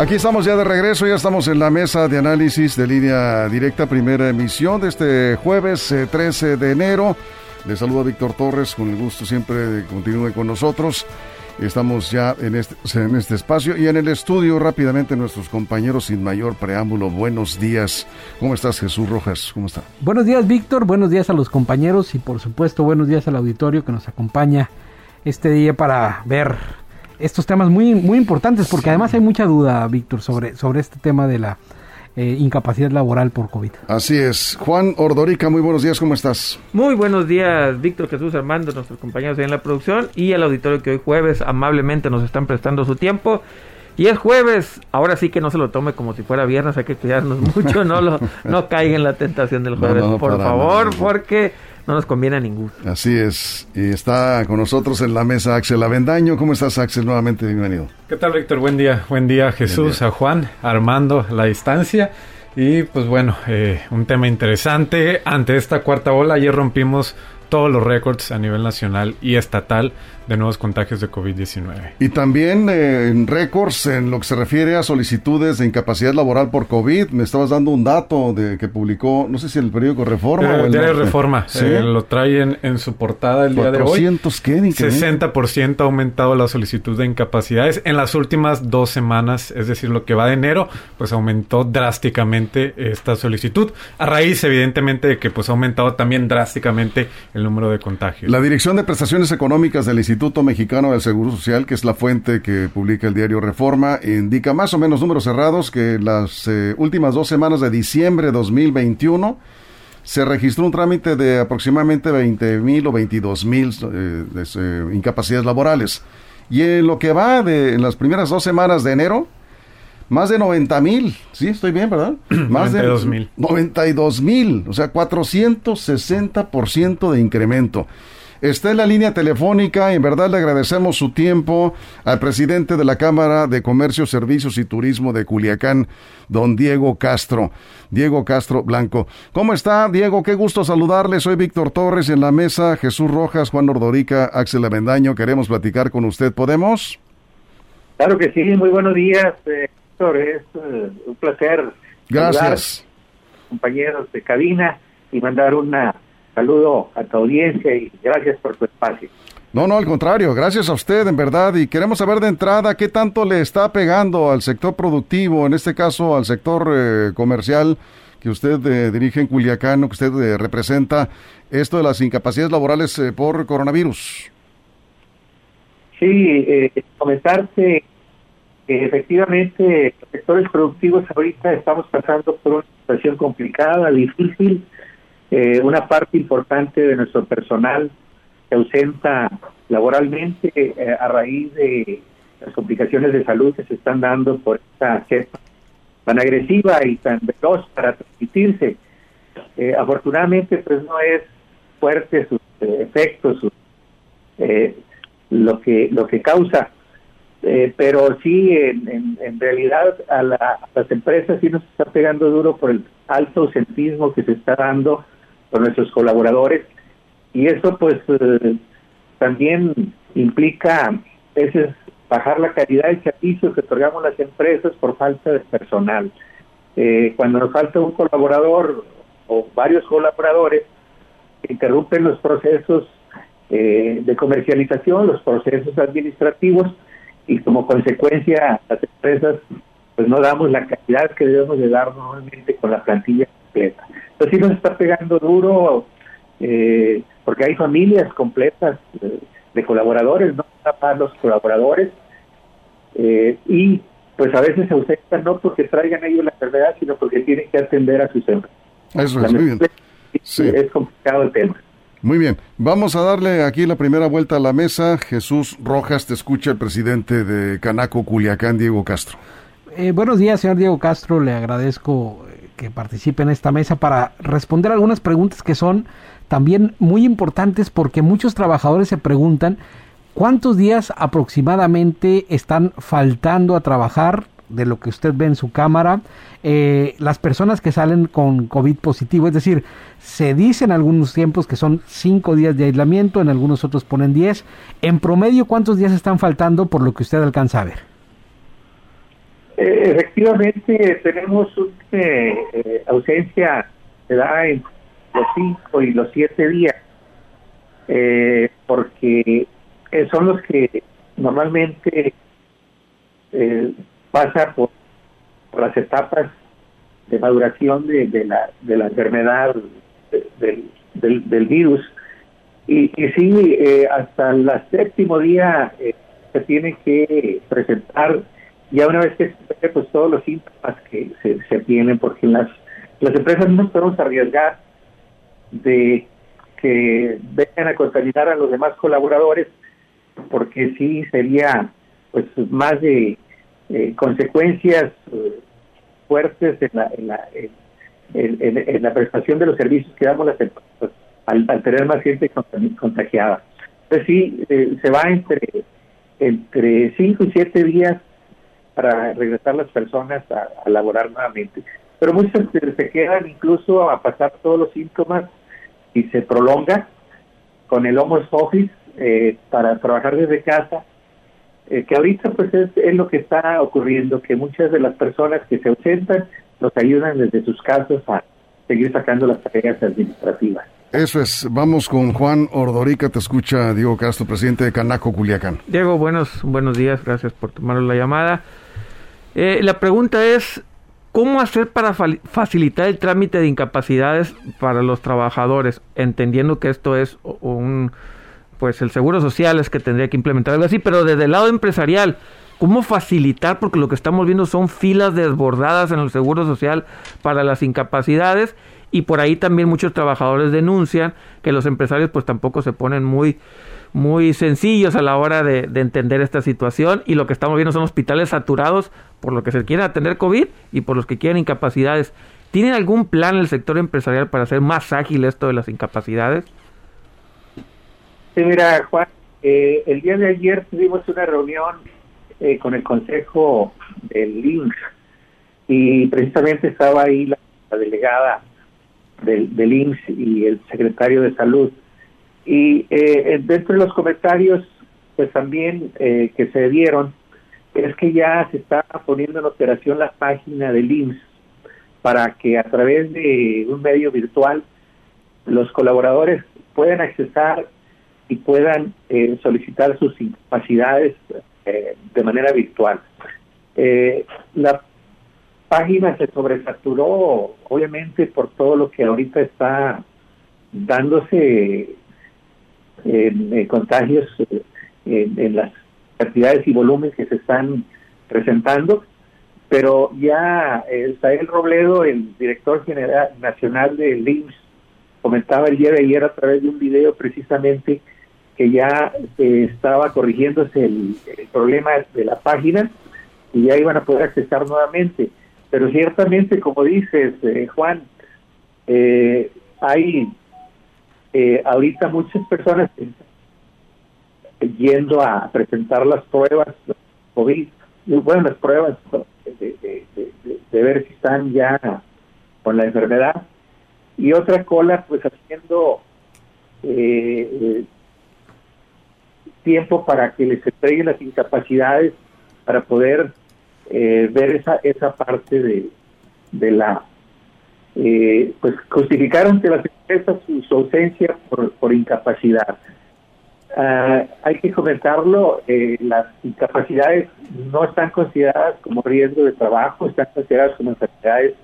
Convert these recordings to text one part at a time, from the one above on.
Aquí estamos ya de regreso, ya estamos en la mesa de análisis de línea directa, primera emisión de este jueves 13 eh, de enero. Le saludo a Víctor Torres, con el gusto siempre de que continúe con nosotros. Estamos ya en este, en este espacio y en el estudio rápidamente nuestros compañeros sin mayor preámbulo. Buenos días. ¿Cómo estás Jesús Rojas? ¿Cómo está? Buenos días Víctor, buenos días a los compañeros y por supuesto buenos días al auditorio que nos acompaña este día para ver estos temas muy, muy importantes, porque además hay mucha duda, Víctor, sobre, sobre este tema de la eh, incapacidad laboral por COVID. Así es. Juan Ordorica, muy buenos días, ¿cómo estás? Muy buenos días, Víctor Jesús Armando, nuestros compañeros ahí en la producción y al auditorio que hoy jueves amablemente nos están prestando su tiempo. Y es jueves, ahora sí que no se lo tome como si fuera viernes, hay que cuidarnos mucho, no lo, no caiga en la tentación del jueves, por favor, porque no nos conviene a ninguno. Así es. Y está con nosotros en la mesa Axel Avendaño. ¿Cómo estás, Axel? Nuevamente bienvenido. ¿Qué tal, Víctor? Buen día. Buen día, Jesús, a Juan, Armando, la distancia. Y pues bueno, eh, un tema interesante. Ante esta cuarta ola, ayer rompimos todos los récords a nivel nacional y estatal de nuevos contagios de COVID-19. Y también eh, en récords en lo que se refiere a solicitudes de incapacidad laboral por COVID. Me estabas dando un dato de que publicó, no sé si el periódico Reforma o el diario Reforma. Eh, lo trae en, su portada el día de hoy. ¿qué? 60% ha aumentado la solicitud de incapacidades en las últimas dos semanas, es decir, lo que va de enero, pues aumentó drásticamente esta solicitud. A raíz, evidentemente, de que pues ha aumentado también drásticamente el número de contagios. La Dirección de Prestaciones Económicas del Instituto Mexicano del Seguro Social, que es la fuente que publica el diario Reforma, indica más o menos números cerrados que las eh, últimas dos semanas de diciembre de 2021 se registró un trámite de aproximadamente 20 mil o 22 mil eh, eh, incapacidades laborales. Y en lo que va de en las primeras dos semanas de enero, más de 90 mil, sí, estoy bien, ¿verdad? Más 92 mil. 92 mil, o sea, 460% de incremento. Está en la línea telefónica, en verdad le agradecemos su tiempo al presidente de la Cámara de Comercio, Servicios y Turismo de Culiacán, don Diego Castro. Diego Castro Blanco. ¿Cómo está, Diego? Qué gusto saludarle. Soy Víctor Torres en la mesa, Jesús Rojas, Juan Ordorica, Axel Avendaño. Queremos platicar con usted. ¿Podemos? Claro que sí. Muy buenos días, eh, Víctor. Es eh, un placer. Gracias. Compañeros de cabina y mandar una saludo a tu audiencia y gracias por tu espacio. No, no, al contrario, gracias a usted, en verdad, y queremos saber de entrada qué tanto le está pegando al sector productivo, en este caso al sector eh, comercial que usted eh, dirige en Culiacán, que usted eh, representa, esto de las incapacidades laborales por coronavirus. Sí, comentarte que efectivamente los sectores productivos ahorita estamos pasando por una situación complicada, difícil, eh, una parte importante de nuestro personal se ausenta laboralmente eh, a raíz de las complicaciones de salud que se están dando por esta cepa tan agresiva y tan veloz para transmitirse. Eh, afortunadamente, pues no es fuerte sus efectos, lo que lo que causa, pero sí, en, en, realidad a, a, las empresas sí nos está pegando duro por el alto ausentismo que se está dando con nuestros colaboradores y eso pues eh, también implica veces bajar la calidad del servicio que otorgamos las empresas por falta de personal. Eh, cuando nos falta un colaborador o varios colaboradores, interrumpen los procesos eh, de comercialización, los procesos administrativos y como consecuencia las empresas pues no damos la calidad que debemos de dar normalmente con la plantilla completa. Entonces sí nos está pegando duro eh, porque hay familias completas de, colaboradores, no para los colaboradores eh, y pues a veces se ausentan no porque traigan ellos la enfermedad, sino porque tienen que atender a sus enfermos. Eso es, muy bien. Es complicado el tema. Muy bien, vamos a darle aquí la primera vuelta a la mesa. Jesús Rojas, te escucha el presidente de Canaco Culiacán, Diego Castro. Eh, buenos días, señor Diego Castro. Le agradezco eh, que participe en esta mesa para responder algunas preguntas que son también muy importantes porque muchos trabajadores se preguntan cuántos días aproximadamente están faltando a trabajar de lo que usted ve en su cámara, eh, las personas que salen con COVID positivo, es decir, se dice en algunos tiempos que son cinco días de aislamiento, en algunos otros ponen diez. En promedio, ¿cuántos días están faltando por lo que usted alcanza a ver? Eh, efectivamente, tenemos una eh, ausencia de da en los cinco y los siete días, porque son los que normalmente pasa por, las etapas de maduración de, la, de la enfermedad del, del, virus. Y, y sí, eh, hasta el séptimo día eh, se tiene que presentar, ya una vez que se pues todos los síntomas que se, se tienen, porque las, las empresas no podemos arriesgar de que vengan a contaminar a los demás colaboradores, porque sí sería pues más de eh, consecuencias eh, fuertes en la, en la, en, la prestación de los servicios que damos las empresas al, tener más gente contagiada. Entonces sí, eh, se va entre entre 5 y 7 días para regresar las personas a, a laborar nuevamente. Pero muchas se, quedan incluso a pasar todos los síntomas y se prolonga con el home office para trabajar desde casa eh, que ahorita pues es, lo que está ocurriendo, que muchas de las personas que se ausentan nos ayudan desde sus casas a seguir sacando las tareas administrativas. Eso es, vamos con Juan Ordorica, te escucha Diego Castro, presidente de Canaco Culiacán. Diego, buenos, buenos días, gracias por tomar la llamada. Eh, la pregunta es, ¿cómo hacer para facilitar el trámite de incapacidades para los trabajadores? Entendiendo que esto es un pues el seguro social es que tendría que implementar algo así, pero desde el lado empresarial, ¿cómo facilitar? Porque lo que estamos viendo son filas desbordadas en el seguro social para las incapacidades y por ahí también muchos trabajadores denuncian que los empresarios pues tampoco se ponen muy muy sencillos a la hora de, de, entender esta situación y lo que estamos viendo son hospitales saturados por lo que se quieren atender COVID y por los que quieren incapacidades. ¿Tienen algún plan el sector empresarial para hacer más ágil esto de las incapacidades? Sí, mira, Juan, eh, el día de ayer tuvimos una reunión eh, con el Consejo del LINX y precisamente estaba ahí la, delegada del, del y el secretario de Salud. Y eh, dentro de los comentarios, pues también que se dieron, es que ya se está poniendo en operación la página del IMSS para que a través de un medio virtual los colaboradores puedan accesar y puedan eh, solicitar sus incapacidades eh, de manera virtual. Eh, la página se sobresaturó, obviamente, por todo lo que ahorita está dándose en contagios en, las cantidades y volúmenes que se están presentando, pero ya Sael Robledo, el director general nacional del IMSS, comentaba el día de ayer a través de un video precisamente que ya eh, estaba corrigiéndose el, problema de la página y ya iban a poder accesar nuevamente. Pero ciertamente, como dices, eh, Juan, eh, hay ahorita muchas personas yendo a presentar las pruebas COVID, bueno, pruebas de, de, ver si están ya con la enfermedad, y otra cola pues haciendo eh, tiempo para que les entreguen las incapacidades para poder eh, ver esa esa parte de, de la eh, pues justificar ante las empresas su, ausencia por, por incapacidad. Ah, hay que comentarlo, eh, las incapacidades no están consideradas como riesgo de trabajo, están consideradas como enfermedades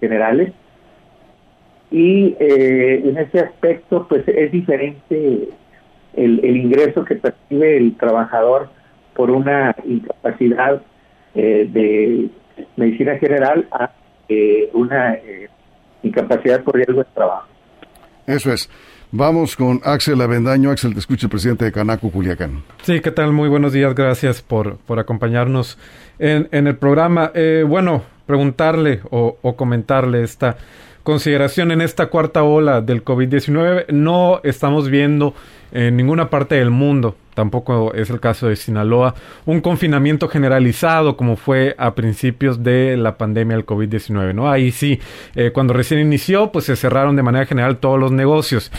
generales y en ese aspecto pues es diferente el, el ingreso que percibe el trabajador por una incapacidad eh, de medicina general a eh, una eh, incapacidad por riesgo de trabajo. Eso es. Vamos con Axel Avendaño. Axel, te escucha el presidente de Canaco, Culiacán. Sí, ¿qué tal? Muy buenos días. Gracias por, por acompañarnos en, en el programa. Eh, bueno, preguntarle o, o comentarle esta consideración en esta cuarta ola del COVID-19. No estamos viendo en ninguna parte del mundo, tampoco es el caso de Sinaloa, un confinamiento generalizado como fue a principios de la pandemia del COVID-19, ¿no? Ahí sí, eh, cuando recién inició, pues se cerraron de manera general todos los negocios.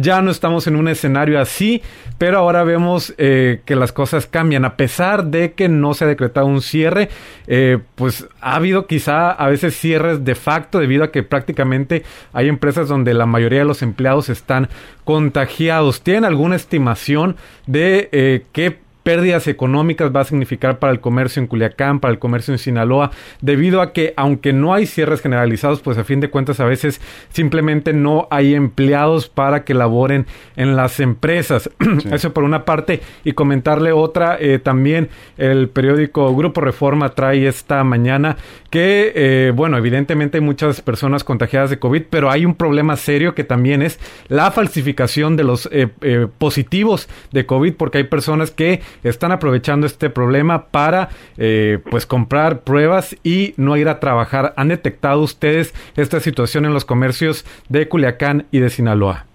Ya no estamos en un escenario así, pero ahora vemos eh, que las cosas cambian. A pesar de que no se ha decretado un cierre, eh, pues ha habido quizá a veces cierres de facto debido a que prácticamente hay empresas donde la mayoría de los empleados están contagiados. ¿Tienen alguna estimación de eh, qué pérdidas económicas va a significar para el comercio en Culiacán, para el comercio en Sinaloa, debido a que aunque no hay cierres generalizados, pues a fin de cuentas a veces simplemente no hay empleados para que laboren en las empresas. Eso por una parte y comentarle otra, eh, también el periódico Grupo Reforma trae esta mañana que, eh, bueno, evidentemente hay muchas personas contagiadas de COVID, pero hay un problema serio que también es la falsificación de los eh, positivos de COVID, porque hay personas que están aprovechando este problema para eh, pues comprar pruebas y no ir a trabajar. ¿Han detectado ustedes esta situación en los comercios de Culiacán y de Sinaloa?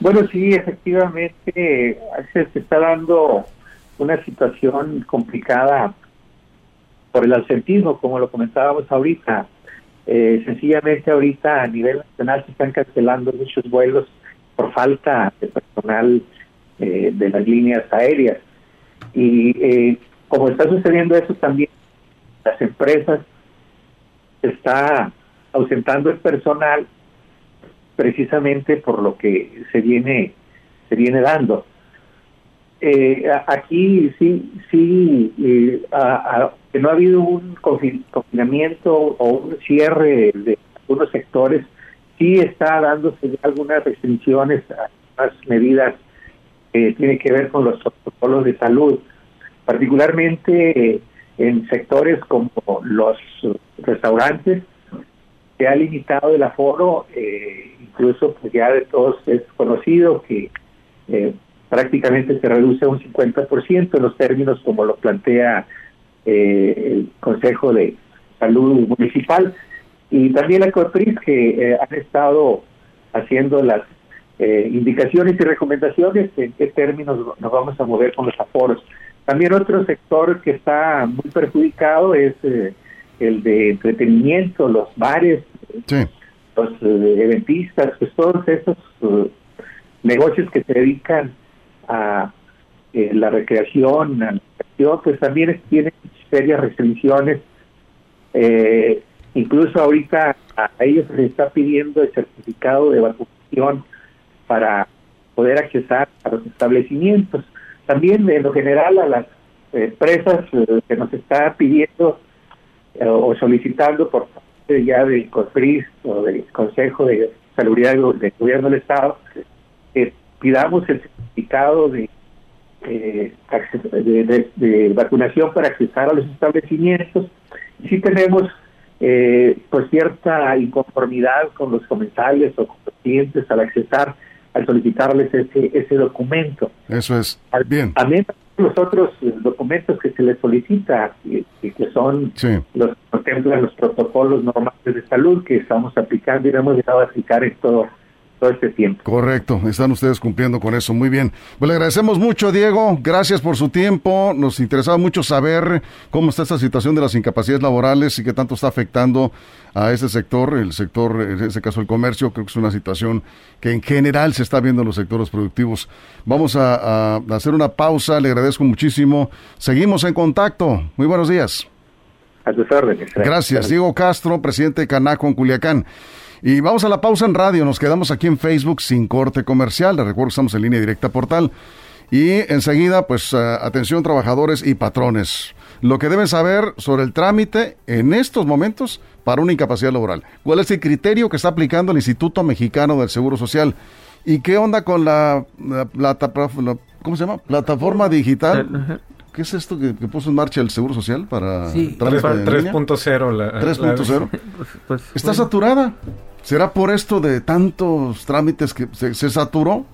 Bueno, sí, efectivamente se está dando una situación complicada por el ausentismo, como lo comentábamos ahorita. Eh, sencillamente ahorita a nivel nacional se están cancelando muchos vuelos por falta de personal eh, de las líneas aéreas. Y eh, como está sucediendo eso también, las empresas está ausentando el personal precisamente por lo que se viene se viene dando. Eh, aquí sí sí que no ha habido un confinamiento o un cierre de algunos sectores, sí está dándose algunas restricciones, algunas medidas tiene que ver con los protocolos de salud, particularmente eh, en sectores como los restaurantes, se ha limitado el aforo, eh, incluso pues ya de todos es conocido que eh, prácticamente se reduce a un 50% en los términos como lo plantea el Consejo de Salud Municipal. Y también la COPRIS que han estado haciendo las eh, indicaciones y recomendaciones en qué términos nos vamos a mover con los aforos. También otro sector que está muy perjudicado es eh, el de entretenimiento, los bares, los eh, eventistas, pues todos esos negocios que se dedican a la recreación, a la pues también tienen serias restricciones. incluso ahorita a ellos se les está pidiendo el certificado de vacunación para poder accesar a los establecimientos. También en lo general a las empresas eh, que nos está pidiendo eh, o solicitando por parte ya del COFRIS o del Consejo de Salubridad del Gobierno del Estado que pidamos el certificado de, eh, de, vacunación para accesar a los establecimientos. Y si tenemos pues cierta inconformidad con los comensales o con los clientes al accesar al solicitarles ese, ese documento. Eso es. Bien. También los otros documentos que se les solicita, y, que son los que contemplan los protocolos normales de salud que estamos aplicando y hemos dejado de aplicar en todo este tiempo. Correcto, están ustedes cumpliendo con eso, muy bien. Pues le agradecemos mucho, Diego, gracias por su tiempo, nos interesaba mucho saber cómo está esta situación de las incapacidades laborales y qué tanto está afectando a ese sector, el sector, en este caso el comercio, creo que es una situación que en general se está viendo en los sectores productivos. Vamos a, hacer una pausa, le agradezco muchísimo, seguimos en contacto, muy buenos días. A tus órdenes. Gracias, Diego Castro, presidente de Canaco en Culiacán. Y vamos a la pausa en radio. Nos quedamos aquí en Facebook sin corte comercial. Les recuerdo que estamos en línea directa portal. Y enseguida, pues eh, atención trabajadores y patrones. Lo que deben saber sobre el trámite en estos momentos para una incapacidad laboral. ¿Cuál es el criterio que está aplicando el Instituto Mexicano del Seguro Social? ¿Y qué onda con la, ¿cómo se llama? Plataforma digital. ¿Qué es esto que, puso en marcha el Seguro Social para sí. 3.0? 3.0. Pues, pues, ¿Está saturada? ¿Será por esto de tantos trámites que se, se saturó?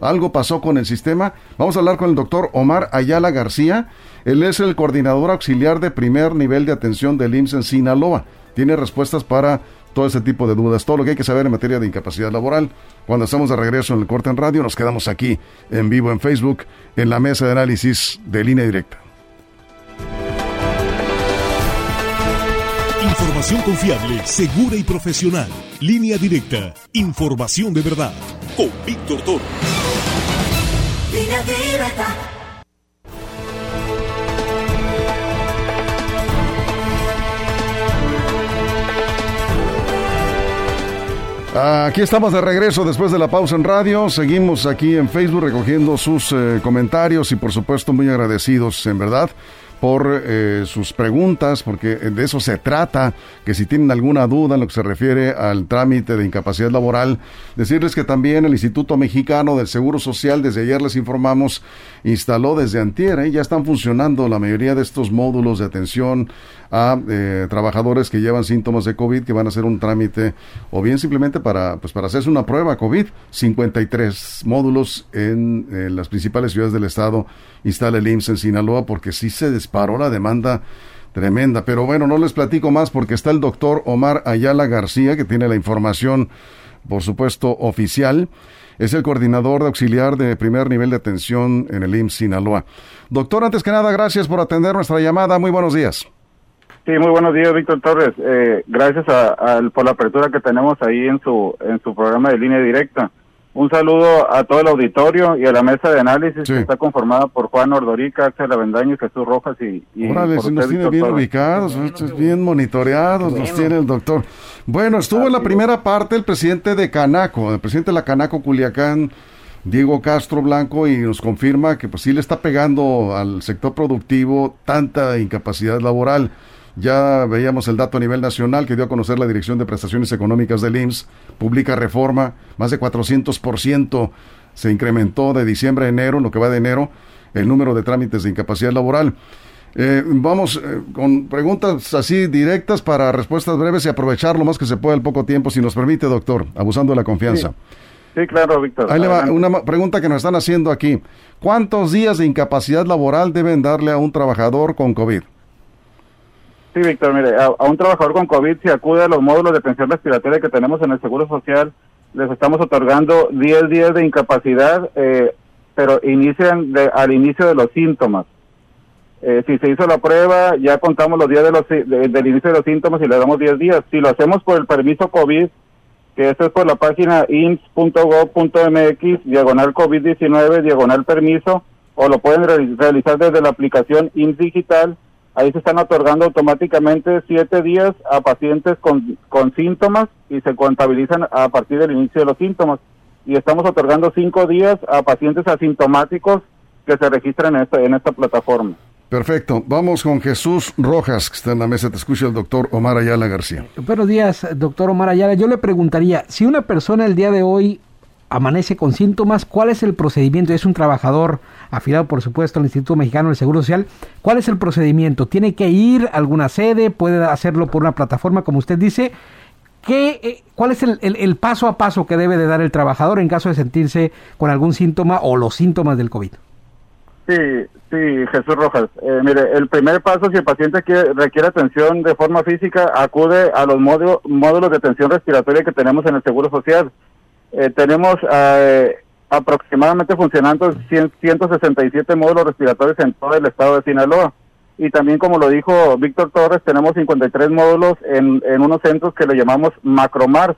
Algo pasó con el sistema. Vamos a hablar con el doctor Omar Ayala García. Él es el coordinador auxiliar de primer nivel de atención del IMSS en Sinaloa. Tiene respuestas para todo ese tipo de dudas, todo lo que hay que saber en materia de incapacidad laboral. Cuando estamos de regreso en el corte en radio, nos quedamos aquí en vivo en Facebook, en la mesa de análisis de línea directa. Información confiable, segura y profesional. Línea directa. Información de verdad. Con Víctor Toro. Línea directa. Aquí estamos de regreso después de la pausa en radio. Seguimos aquí en Facebook recogiendo sus eh, comentarios y por supuesto muy agradecidos en verdad por eh, sus preguntas, porque de eso se trata, que si tienen alguna duda en lo que se refiere al trámite de incapacidad laboral, decirles que también el Instituto Mexicano del Seguro Social, desde ayer les informamos, instaló desde antier, ¿eh? ya están funcionando la mayoría de estos módulos de atención a eh, trabajadores que llevan síntomas de COVID, que van a hacer un trámite, o bien simplemente para, pues para hacerse una prueba COVID, 53 módulos en, en las principales ciudades del estado instala el IMSS en Sinaloa, porque sí se paró la demanda tremenda. Pero bueno, no les platico más porque está el doctor Omar Ayala García, que tiene la información, por supuesto, oficial. Es el coordinador de auxiliar de primer nivel de atención en el IMSS Sinaloa. Doctor, antes que nada, gracias por atender nuestra llamada. Muy buenos días. Sí, muy buenos días, Víctor Torres. Eh, gracias a, por la apertura que tenemos ahí en su, en su programa de línea directa. Un saludo a todo el auditorio y a la mesa de análisis que está conformada por Juan Ordorica, Axel Avendaño, Jesús Rojas y... y Órale, si nos tiene bien ubicados, bien monitoreados, nos tiene el doctor. Bueno, estuvo en la primera parte el presidente de Canaco, el presidente de la Canaco Culiacán, Diego Castro Blanco, y nos confirma que pues sí le está pegando al sector productivo tanta incapacidad laboral. Ya veíamos el dato a nivel nacional que dio a conocer la Dirección de Prestaciones Económicas del IMSS, publica reforma, más de 400% se incrementó de diciembre a enero, lo que va de enero, el número de trámites de incapacidad laboral. Eh, vamos eh, con preguntas así directas para respuestas breves y aprovechar lo más que se pueda el poco tiempo, si nos permite, doctor, abusando de la confianza. Sí, claro, Víctor. Ahí le va una pregunta que nos están haciendo aquí. ¿Cuántos días de incapacidad laboral deben darle a un trabajador con COVID? Sí, Víctor, mire, a, un trabajador con COVID, si acude a los módulos de pensión respiratoria que tenemos en el Seguro Social, les estamos otorgando 10 días de incapacidad, eh, pero inician al inicio de los síntomas. Eh, si se hizo la prueba, ya contamos los días de los, del inicio de los síntomas y le damos 10 días. Si lo hacemos por el permiso COVID, que esto es por la página ins.gov.mx, diagonal COVID-19, diagonal permiso, o lo pueden realizar desde la aplicación IMSS Digital, Ahí se están otorgando automáticamente siete días a pacientes con, con síntomas y se contabilizan a partir del inicio de los síntomas. Y estamos otorgando cinco días a pacientes asintomáticos que se registran en esta, en esta plataforma. Perfecto. Vamos con Jesús Rojas, que está en la mesa. Te escucha el doctor Omar Ayala García. Buenos días, doctor Omar Ayala. Yo le preguntaría, si una persona el día de hoy amanece con síntomas, ¿cuál es el procedimiento? Es un trabajador afiliado, por supuesto, al Instituto Mexicano del Seguro Social. ¿Cuál es el procedimiento? ¿Tiene que ir a alguna sede? ¿Puede hacerlo por una plataforma, como usted dice? ¿Qué, eh, ¿Cuál es el, paso a paso que debe de dar el trabajador en caso de sentirse con algún síntoma o los síntomas del COVID? Sí, sí, Jesús Rojas. Eh, mire, el primer paso, si el paciente requiere atención de forma física, acude a los módulos de atención respiratoria que tenemos en el Seguro Social. Eh, tenemos eh, aproximadamente funcionando 167 módulos respiratorios en todo el estado de Sinaloa. Y también, como lo dijo Víctor Torres, tenemos 53 módulos en, en unos centros que le llamamos macromar.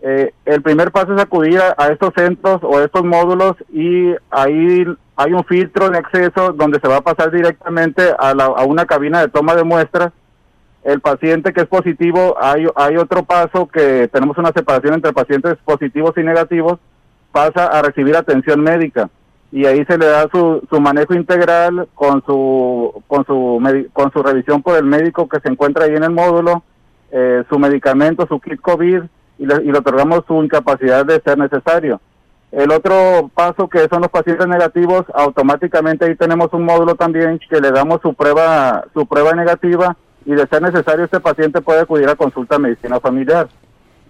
Eh, el primer paso es acudir a, estos centros o a estos módulos y ahí hay un filtro de acceso donde se va a pasar directamente a, a una cabina de toma de muestras el paciente que es positivo, hay, hay otro paso que tenemos una separación entre pacientes positivos y negativos, pasa a recibir atención médica y ahí se le da su, su manejo integral con su con su con su revisión por el médico que se encuentra ahí en el módulo, eh, su medicamento, su kit COVID y le, y le otorgamos su incapacidad de ser necesario. El otro paso que son los pacientes negativos, automáticamente ahí tenemos un módulo también que le damos su prueba su prueba negativa y de ser necesario este paciente puede acudir a consulta medicina familiar.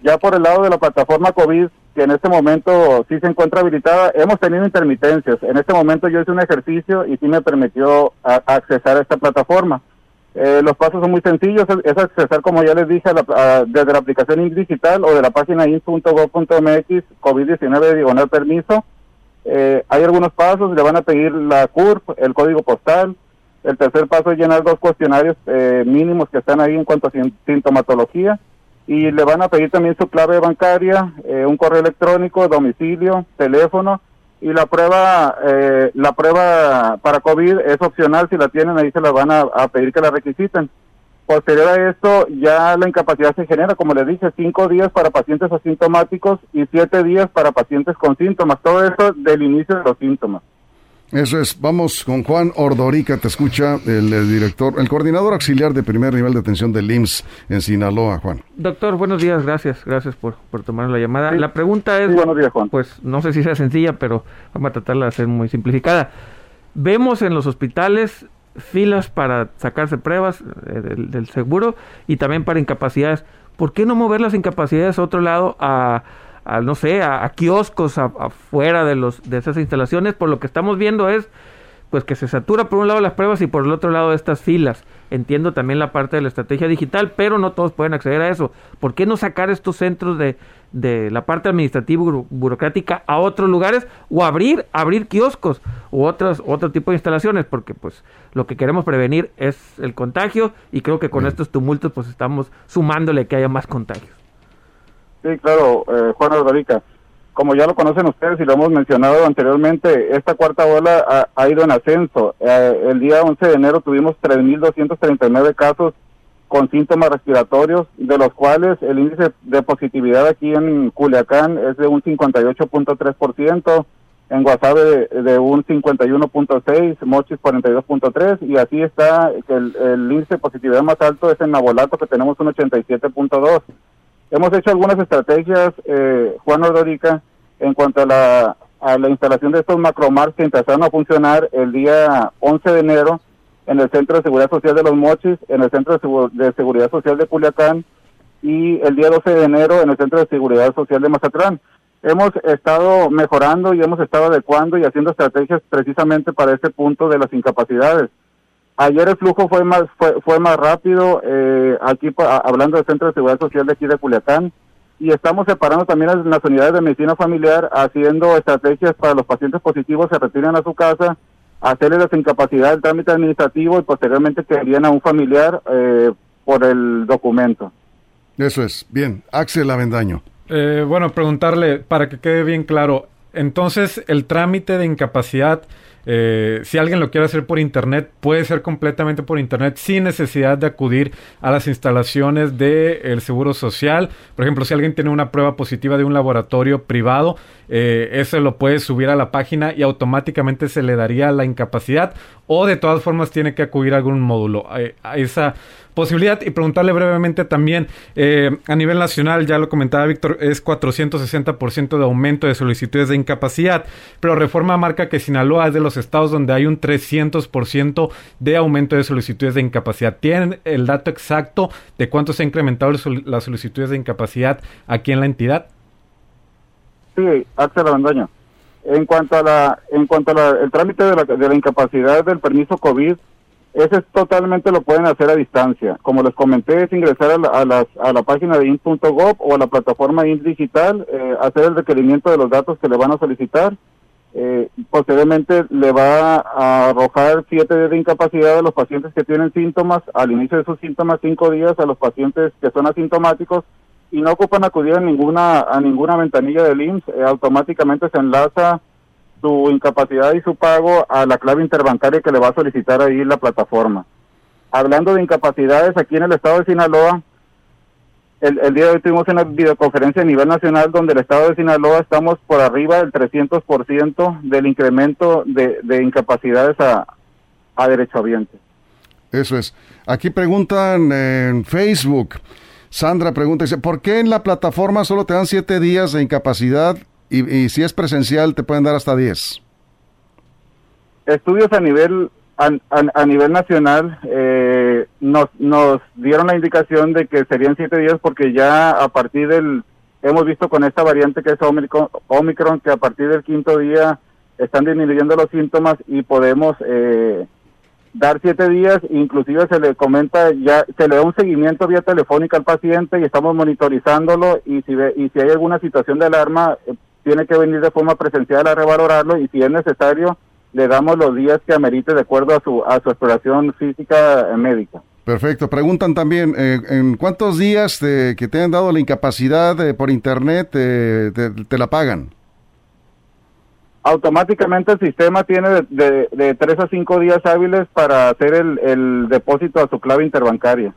Ya por el lado de la plataforma COVID, que en este momento sí se encuentra habilitada, hemos tenido intermitencias. En este momento yo hice un ejercicio y sí me permitió accesar a esta plataforma. Eh, los pasos son muy sencillos, es, accesar, como ya les dije, desde la aplicación digital o de la página in.gov.mx COVID-19 diagonal permiso. Eh, hay algunos pasos, le van a pedir la CURP, el código postal. El tercer paso es llenar dos cuestionarios eh, mínimos que están ahí en cuanto a sintomatología. Y le van a pedir también su clave bancaria, un correo electrónico, domicilio, teléfono y la prueba eh, la prueba para COVID es opcional si la tienen ahí se la van a, pedir que la requisiten posterior a esto ya la incapacidad se genera como les dije cinco días para pacientes asintomáticos y siete días para pacientes con síntomas todo eso del inicio de los síntomas eso es, vamos con Juan Ordorica, te escucha el, director, el coordinador auxiliar de primer nivel de atención del IMSS en Sinaloa, Juan. Doctor, buenos días, gracias, gracias por, por tomar la llamada. La pregunta es, buenos días, Juan. pues no sé si sea sencilla, pero vamos a tratarla de hacer muy simplificada. Vemos en los hospitales filas para sacarse pruebas eh, del, del seguro y también para incapacidades. ¿Por qué no mover las incapacidades a otro lado a a no sé, a, kioscos afuera de los de esas instalaciones, por lo que estamos viendo es pues que se satura por un lado las pruebas y por el otro lado estas filas. Entiendo también la parte de la estrategia digital, pero no todos pueden acceder a eso. ¿Por qué no sacar estos centros de, de la parte administrativa burocrática a otros lugares o abrir abrir kioscos u otros otro tipo de instalaciones? Porque pues lo que queremos prevenir es el contagio y creo que con estos tumultos pues estamos sumándole que haya más contagios. Sí, claro, eh, Juan Ordorica. Como ya lo conocen ustedes y lo hemos mencionado anteriormente, esta cuarta ola ha, ido en ascenso. Eh, el día 11 de enero tuvimos 3.239 casos con síntomas respiratorios, de los cuales el índice de positividad aquí en Culiacán es de un 58.3%, en Guasave de, un 51.6, Mochis 42.3 y así está el, el índice de positividad más alto es en Nabolato que tenemos un 87.2. Hemos hecho algunas estrategias, eh, Juan Ordorica, en cuanto a la, a la instalación de estos macromars que empezaron a funcionar el día 11 de enero en el Centro de Seguridad Social de Los Mochis, en el Centro de, Seguridad Social de Culiacán y el día 12 de enero en el Centro de Seguridad Social de Mazatlán. Hemos estado mejorando y hemos estado adecuando y haciendo estrategias precisamente para este punto de las incapacidades. Ayer el flujo fue más fue, fue más rápido, eh, aquí hablando del Centro de Seguridad Social de aquí de Culiacán, y estamos separando también las, unidades de medicina familiar, haciendo estrategias para los pacientes positivos se retiren a su casa, hacerles la incapacidad del trámite administrativo y posteriormente que envíen a un familiar eh, por el documento. Eso es, bien. Axel Avendaño. Eh, bueno, preguntarle, para que quede bien claro, entonces el trámite de incapacidad eh, si alguien lo quiere hacer por internet, puede ser completamente por internet sin necesidad de acudir a las instalaciones del Seguro Social. Por ejemplo, si alguien tiene una prueba positiva de un laboratorio privado, eh, eso lo puede subir a la página y automáticamente se le daría la incapacidad o de todas formas tiene que acudir a algún módulo. Eh, a esa posibilidad y preguntarle brevemente también eh, a nivel nacional, ya lo comentaba Víctor, es 460% de aumento de solicitudes de incapacidad, pero Reforma marca que Sinaloa es de los estados donde hay un 300% de aumento de solicitudes de incapacidad. ¿Tienen el dato exacto de cuánto se ha incrementado las solicitudes de incapacidad aquí en la entidad? Sí, Axel Abandoño. En cuanto a la, en cuanto a trámite de la, de la incapacidad del permiso COVID, ese totalmente lo pueden hacer a distancia. Como les comenté, es ingresar a la, a la página de int.gov o a la plataforma int digital, eh, hacer el requerimiento de los datos que le van a solicitar. Eh, posteriormente le va a arrojar siete días de incapacidad a los pacientes que tienen síntomas, al inicio de sus síntomas cinco días a los pacientes que son asintomáticos y no ocupan acudir a ninguna a ninguna ventanilla del IMSS, eh, automáticamente se enlaza su incapacidad y su pago a la clave interbancaria que le va a solicitar ahí la plataforma. Hablando de incapacidades aquí en el estado de Sinaloa, el, día de hoy tuvimos una videoconferencia a nivel nacional donde el estado de Sinaloa estamos por arriba del 300% del incremento de, de incapacidades a, a derechohabientes. Eso es. Aquí preguntan en Facebook. Sandra pregunta, dice, ¿por qué en la plataforma solo te dan siete días de incapacidad y, si es presencial te pueden dar hasta 10. Estudios a nivel a, nivel nacional eh, nos, nos dieron la indicación de que serían siete días porque ya a partir del hemos visto con esta variante que es Omicron, Omicron que a partir del quinto día están disminuyendo los síntomas y podemos eh, dar siete días, inclusive se le comenta, ya se le da un seguimiento vía telefónica al paciente y estamos monitorizándolo y si, ve, y si hay alguna situación de alarma, eh, tiene que venir de forma presencial a revalorarlo y si es necesario, le damos los días que amerite de acuerdo a su, a su exploración física eh, médica. Perfecto. Preguntan también, eh, ¿en cuántos días que te han dado la incapacidad por internet te la pagan? automáticamente el sistema tiene de, de, tres a cinco días hábiles para hacer el, el, depósito a su clave interbancaria.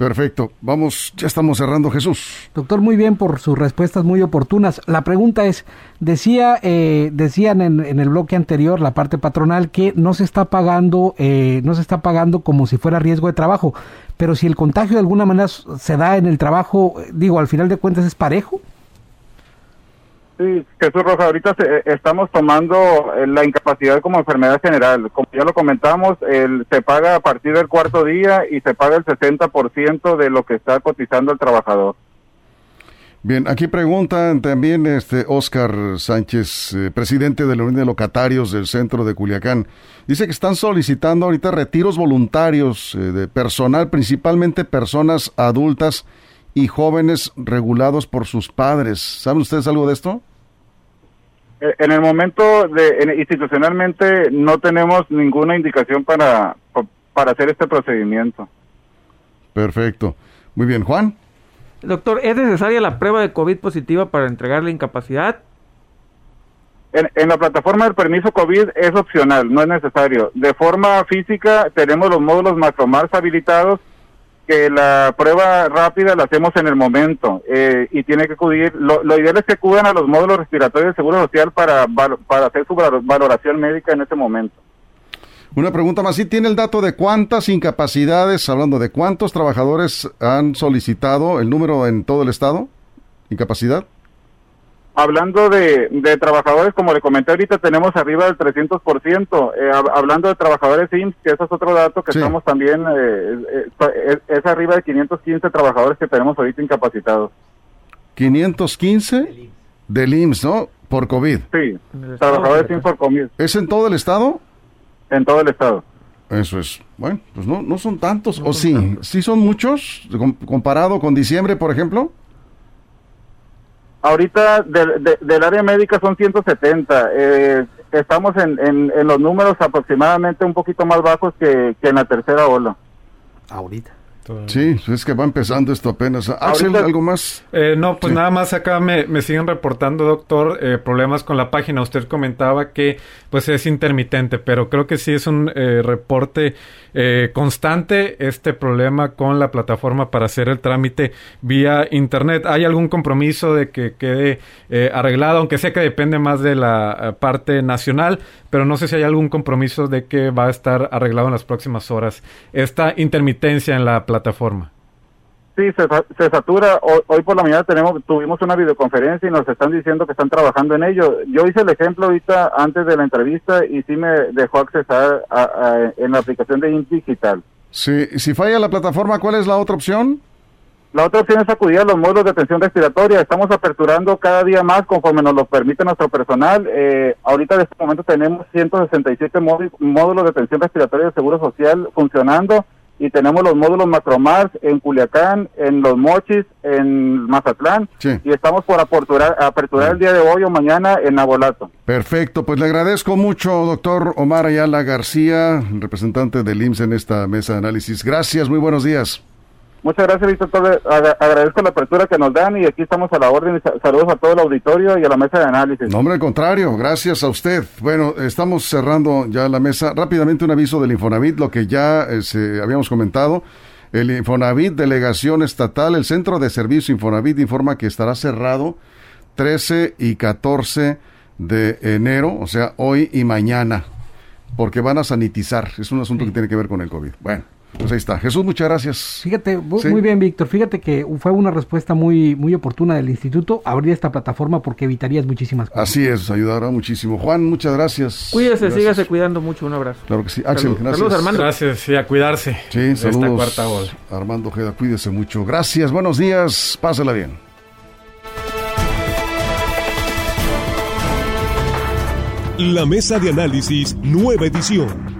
Perfecto. Vamos, ya estamos cerrando, Jesús. Doctor, muy bien por sus respuestas muy oportunas. La pregunta es, decía, eh, decían en, en, el bloque anterior, la parte patronal, que no se está pagando, eh, no se está pagando como si fuera riesgo de trabajo. Pero si el contagio de alguna manera se da en el trabajo, digo, al final de cuentas es parejo. Sí, Jesús Roja, ahorita eh, estamos tomando eh, la incapacidad como enfermedad general. Como ya lo comentamos, el, se paga a partir del cuarto día y se paga el 60% de lo que está cotizando el trabajador. Bien, aquí preguntan también este Oscar Sánchez, eh, presidente de la Unión de Locatarios del Centro de Culiacán. Dice que están solicitando ahorita retiros voluntarios de personal, principalmente personas adultas y jóvenes regulados por sus padres. ¿Saben ustedes algo de esto? Eh, en el momento de institucionalmente no tenemos ninguna indicación para, para hacer este procedimiento. Perfecto. Muy bien, Juan. Doctor, ¿es necesaria la prueba de COVID positiva para entregar la incapacidad? En, en, la plataforma del permiso COVID es opcional, no es necesario. De forma física tenemos los módulos Macromars habilitados que la prueba rápida la hacemos en el momento eh, y tiene que acudir, lo, ideal es que acudan a los módulos respiratorios del Seguro Social para, para hacer su valoración médica en ese momento. Una pregunta más, ¿sí tiene el dato de cuántas incapacidades, hablando de cuántos trabajadores han solicitado el número en todo el estado? ¿Incapacidad? Hablando de, trabajadores, como le comenté ahorita, tenemos arriba del 300%. Eh, hablando de trabajadores IMSS, que ese es otro dato que estamos también, eh, eh, es, arriba de 515 trabajadores que tenemos ahorita incapacitados. 515 del IMSS, ¿no? Por COVID. Sí, trabajadores IMSS por COVID. ¿Es en todo el estado? En todo el estado. Eso es. Bueno, pues no, no son tantos. ¿O sí? ¿Sí son muchos comparado con diciembre, por ejemplo? Ahorita del área médica son 170. Eh, estamos en, en, los números aproximadamente un poquito más bajos que, que en la tercera ola. Ahorita. Sí, es que va empezando esto apenas. Axel, ¿algo más? Eh, no, pues nada más acá me, me, siguen reportando, doctor, eh, problemas con la página. Usted comentaba que pues es intermitente, pero creo que sí es un eh, reporte eh, constante este problema con la plataforma para hacer el trámite vía internet. ¿Hay algún compromiso de que quede eh, arreglado, aunque sé que depende más de la parte nacional, pero no sé si hay algún compromiso de que va a estar arreglado en las próximas horas esta intermitencia en la plataforma? Sí, se, satura. Hoy, por la mañana tenemos, tuvimos una videoconferencia y nos están diciendo que están trabajando en ello. Yo hice el ejemplo ahorita antes de la entrevista y sí me dejó accesar en la aplicación de INT Digital. Sí, si falla la plataforma, ¿cuál es la otra opción? La otra opción es acudir a los módulos de atención respiratoria. Estamos aperturando cada día más conforme nos lo permite nuestro personal. Eh, ahorita en este momento tenemos 167 módulos de atención respiratoria de Seguro Social funcionando y tenemos los módulos Macromars en Culiacán, en Los Mochis, en Mazatlán y estamos por aperturar, aperturar el día de hoy o mañana en Abolato. Perfecto, pues le agradezco mucho, doctor Omar Ayala García, representante del IMSS en esta mesa de análisis. Gracias, muy buenos días. Muchas gracias, Víctor. Agradezco la apertura que nos dan y aquí estamos a la orden. Saludos a todo el auditorio y a la mesa de análisis. No, hombre, al contrario, gracias a usted. Bueno, estamos cerrando ya la mesa. Rápidamente un aviso del Infonavit, lo que ya eh, habíamos comentado. El Infonavit, delegación estatal, el Centro de Servicio Infonavit informa que estará cerrado 13 y 14 de enero, o sea, hoy y mañana, porque van a sanitizar. Es un asunto que tiene que ver con el COVID. Bueno. Pues ahí está. Jesús, muchas gracias. Fíjate, muy bien, Víctor. Fíjate que fue una respuesta muy, muy oportuna del instituto abrir esta plataforma porque evitarías muchísimas cosas. Así es, ayudará muchísimo. Juan, muchas gracias. Cuídese, sígase cuidando mucho. Un abrazo. Claro que sí. Salud. Gracias. Saludos, Armando. Gracias, sí, a cuidarse. Sí, saludos. Esta cuarta voz. Armando Jeda, cuídese mucho. Gracias, buenos días. Pásala bien. La mesa de análisis, nueva edición